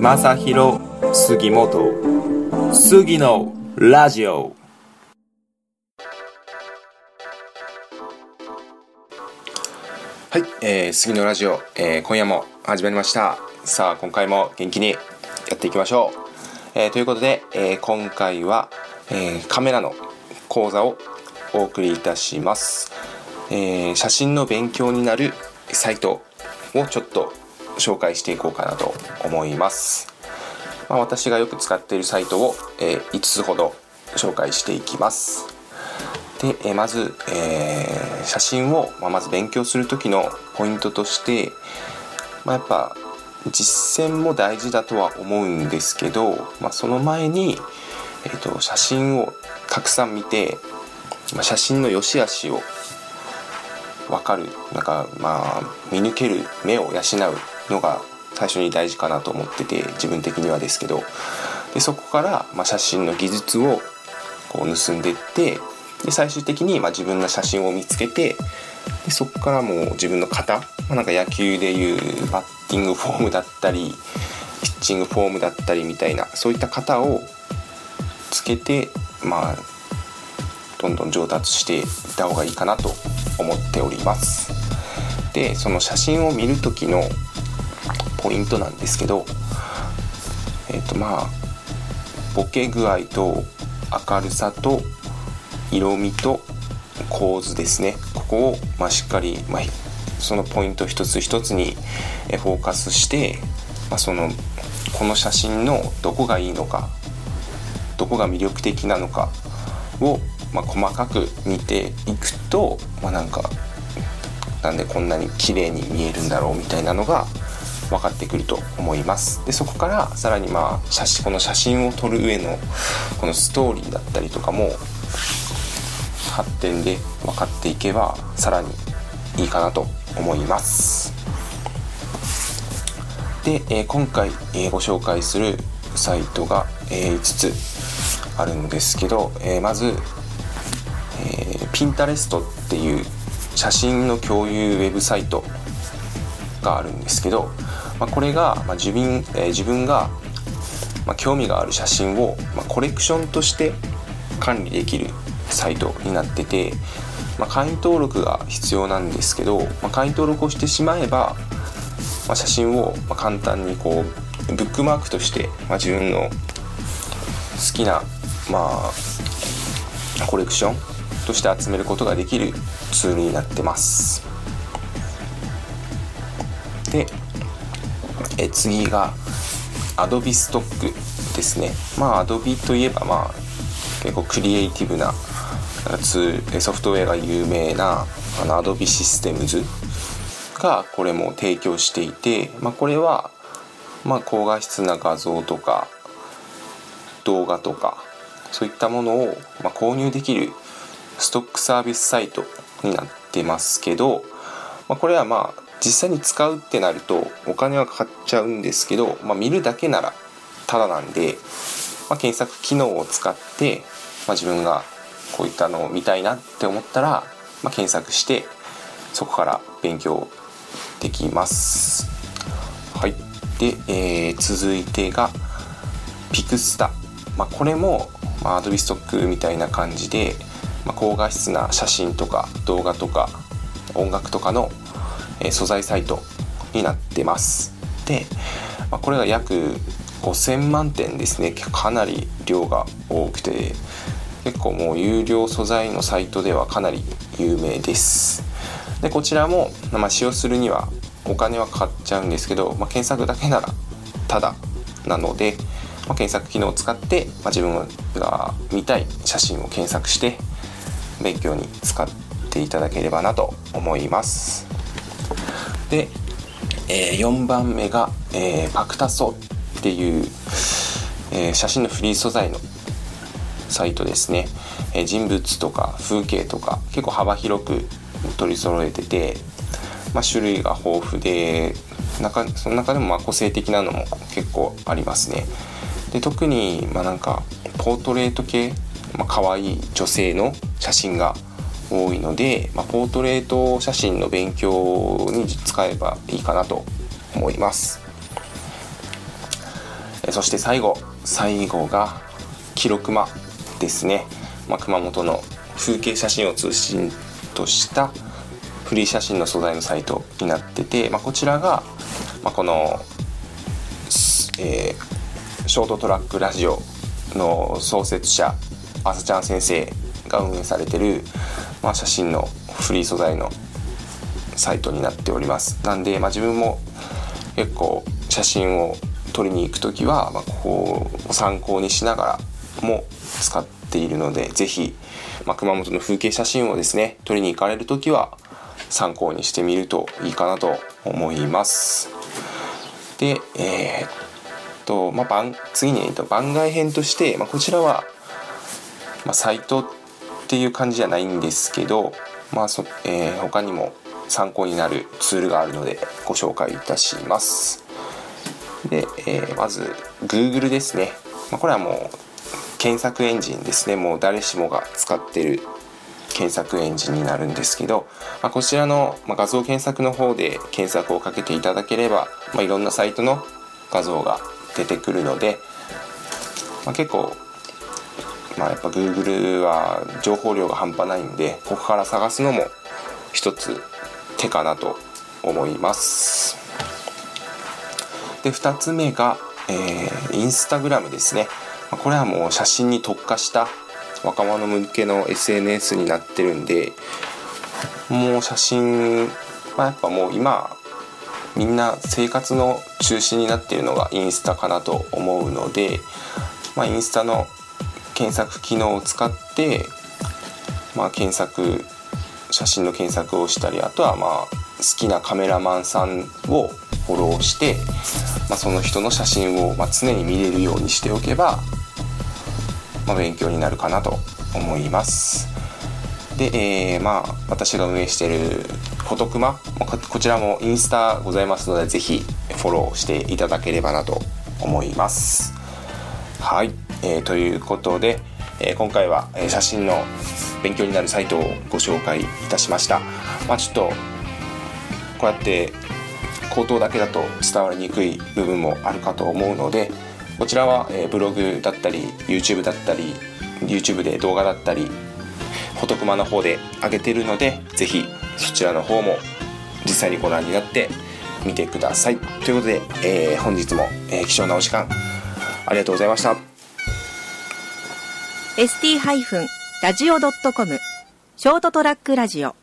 正弘杉本。杉のラジオ。はい、えー、杉のラジオ、えー、今夜も始まりました。さあ今回も元気にやっていきましょう、えー、ということで、えー、今回は、えー、カメラの講座をお送りいたします、えー、写真の勉強になるサイトをちょっと紹介していこうかなと思います。まあ、私がよく使っているサイトを、えー、5つほど紹介していきます。で、えー、まず、えー、写真を、まあ、まず勉強する時のポイントとして、まあ、やっぱ実践も大事だとは思うんですけど、まあ、その前に、えーと、写真をたくさん見て、まあ、写真の良し悪しを分かるなんかまあ見抜ける目を養うのが最初に大事かなと思ってて自分的にはですけど。でそこから、ま、写真の技術をこう盗んでってで最終的に、ま、自分の写真を見つけてでそこからもう自分の型、まあ、なんか野球でいうバッティングフォームだったりピッチングフォームだったりみたいなそういった型をつけてまあどんどん上達していった方がいいかなと思っております。でその写真を見る時のポイントなんですけどえっ、ー、とまあボケ具合と明るさと色味と構図ですね。ここを、まあ、しっかり、まあ、そのポイント一つ一つにフォーカスして、まあ、そのこの写真のどこがいいのかどこが魅力的なのかをまあ、細かく見ていくと、まあ、なんかなんでこんなに綺麗に見えるんだろうみたいなのが分かってくると思います。でそこからさらにまあ写真この写真を撮る上のこのストーリーだったりとかも発展で分かっていけばさらにいいかなと思います。で、えー、今回、えー、ご紹介するサイトが、えー、5つあるんですけど、えー、まずえー、ピンタレストっていう写真の共有ウェブサイトがあるんですけど、まあ、これが、まあ、自分えー、自分が、まあ、興味がある写真を、まあ、コレクションとして管理できるサイトになってて、まあ、会員登録が必要なんですけど、まあ、会員登録をしてしまえば、まあ、写真をま簡単にこうブックマークとして、まあ、自分の好きな、まあ、コレクションとして集めることができるツールになってます。でえ次が Adobe ストックですね。まあ Adobe といえばまあ結構クリエイティブなツーソフトウェアが有名なあの Adobe システムズがこれも提供していて、まあ、これはまあ高画質な画像とか動画とかそういったものをま購入できるストックサービスサイトになってますけど、まあ、これはまあ実際に使うってなるとお金はかかっちゃうんですけど、まあ、見るだけならただなんで、まあ、検索機能を使って、まあ、自分がこういったのを見たいなって思ったら、ま、検索してそこから勉強できます。はい、で、えー、続いてがピクスタ、まあ、これも、まあ、Adobe ストックみたいな感じで、まあ、高画質な写真とか動画とか音楽とかの、え、素材サイトになってます。で、まあ、これが約5000万点ですね。かなり量が多くて結構もう有料素材のサイトではかなり有名です。でこちらも、まあ、使用するにはお金はかかっちゃうんですけど、まあ、検索だけならただなので、まあ、検索機能を使って、まあ、自分が見たい写真を検索して勉強に使っていただければなと思います。で、えー、4番目が、えー、パクタソっていう、えー、写真のフリー素材のサイトですね、え人物とか風景とか結構幅広く取り揃えてて、まあ、種類が豊富で中その中でもま個性的なのも結構ありますね。で特にまなんかポートレート系まあ、可愛い女性の写真が多いので、まあ、ポートレート写真の勉強に使えばいいかなと思います。えそして最後最後が記録間ですね、まあ、熊本の風景写真を中心としたフリー写真の素材のサイトになってて、まあ、こちらが、まあ、この、えー、ショートトラックラジオの創設者あさちゃん先生が運営されてる、まあ、写真のフリー素材のサイトになっております。なんで、まあ、自分も結構写真を撮りに行く時は、まあ、こう参考にしながらも使っているので是非、まあ、熊本の風景写真をですね撮りに行かれる時は参考にしてみるといいかなと思います。でえー、っとまあ番次に、えっと、番外編として、まあ、こちらは、まあ、サイトっていう感じじゃないんですけど、まあそえー、他にも参考になるツールがあるのでご紹介いたします。で、えー、まず Google ですね、まあ、これはもう検索エンジンですね。もう誰しもが使ってる検索エンジンになるんですけど、まあ、こちらの、ま画像検索の方で検索をかけていただければ、まあ、いろんなサイトの画像が出てくるので、まあ、結構、まあ、やっぱ Google は情報量が半端ないんでここから探すのも一つ手かなと思います。で2つ目が、えー、インスタグラムですね。これはもう写真に特化した若者向けの SNS になってるんでもう写真はやっぱもう今みんな生活の中心になっているのがインスタかなと思うので、まあ、インスタの検索機能を使って、まあ、検索写真の検索をしたりあとはまあ好きなカメラマンさんをフォローして、まあ、その人の写真をま常に見れるようにしておけば、まあ、勉強になるかなと思います。で、えー、まあ私が運営しているフォトクマこちらもインスタございますので是非フォローしていただければなと思います。はい、えー、ということで、えー、今回は写真の勉強になるサイトをご紹介いたしました。まあ、ちょっとこうやって口頭だけだと伝わりにくい部分もあるかと思うのでこちらは、えブログだったり YouTube だったり YouTube で動画だったりフォトクマの方で上げてるので是非そちらの方も実際にご覧になってみてくださいということで、えー、本日も、えー、貴重なお時間ありがとうございました。ST- ラジオ .com ショートトラックラジオ。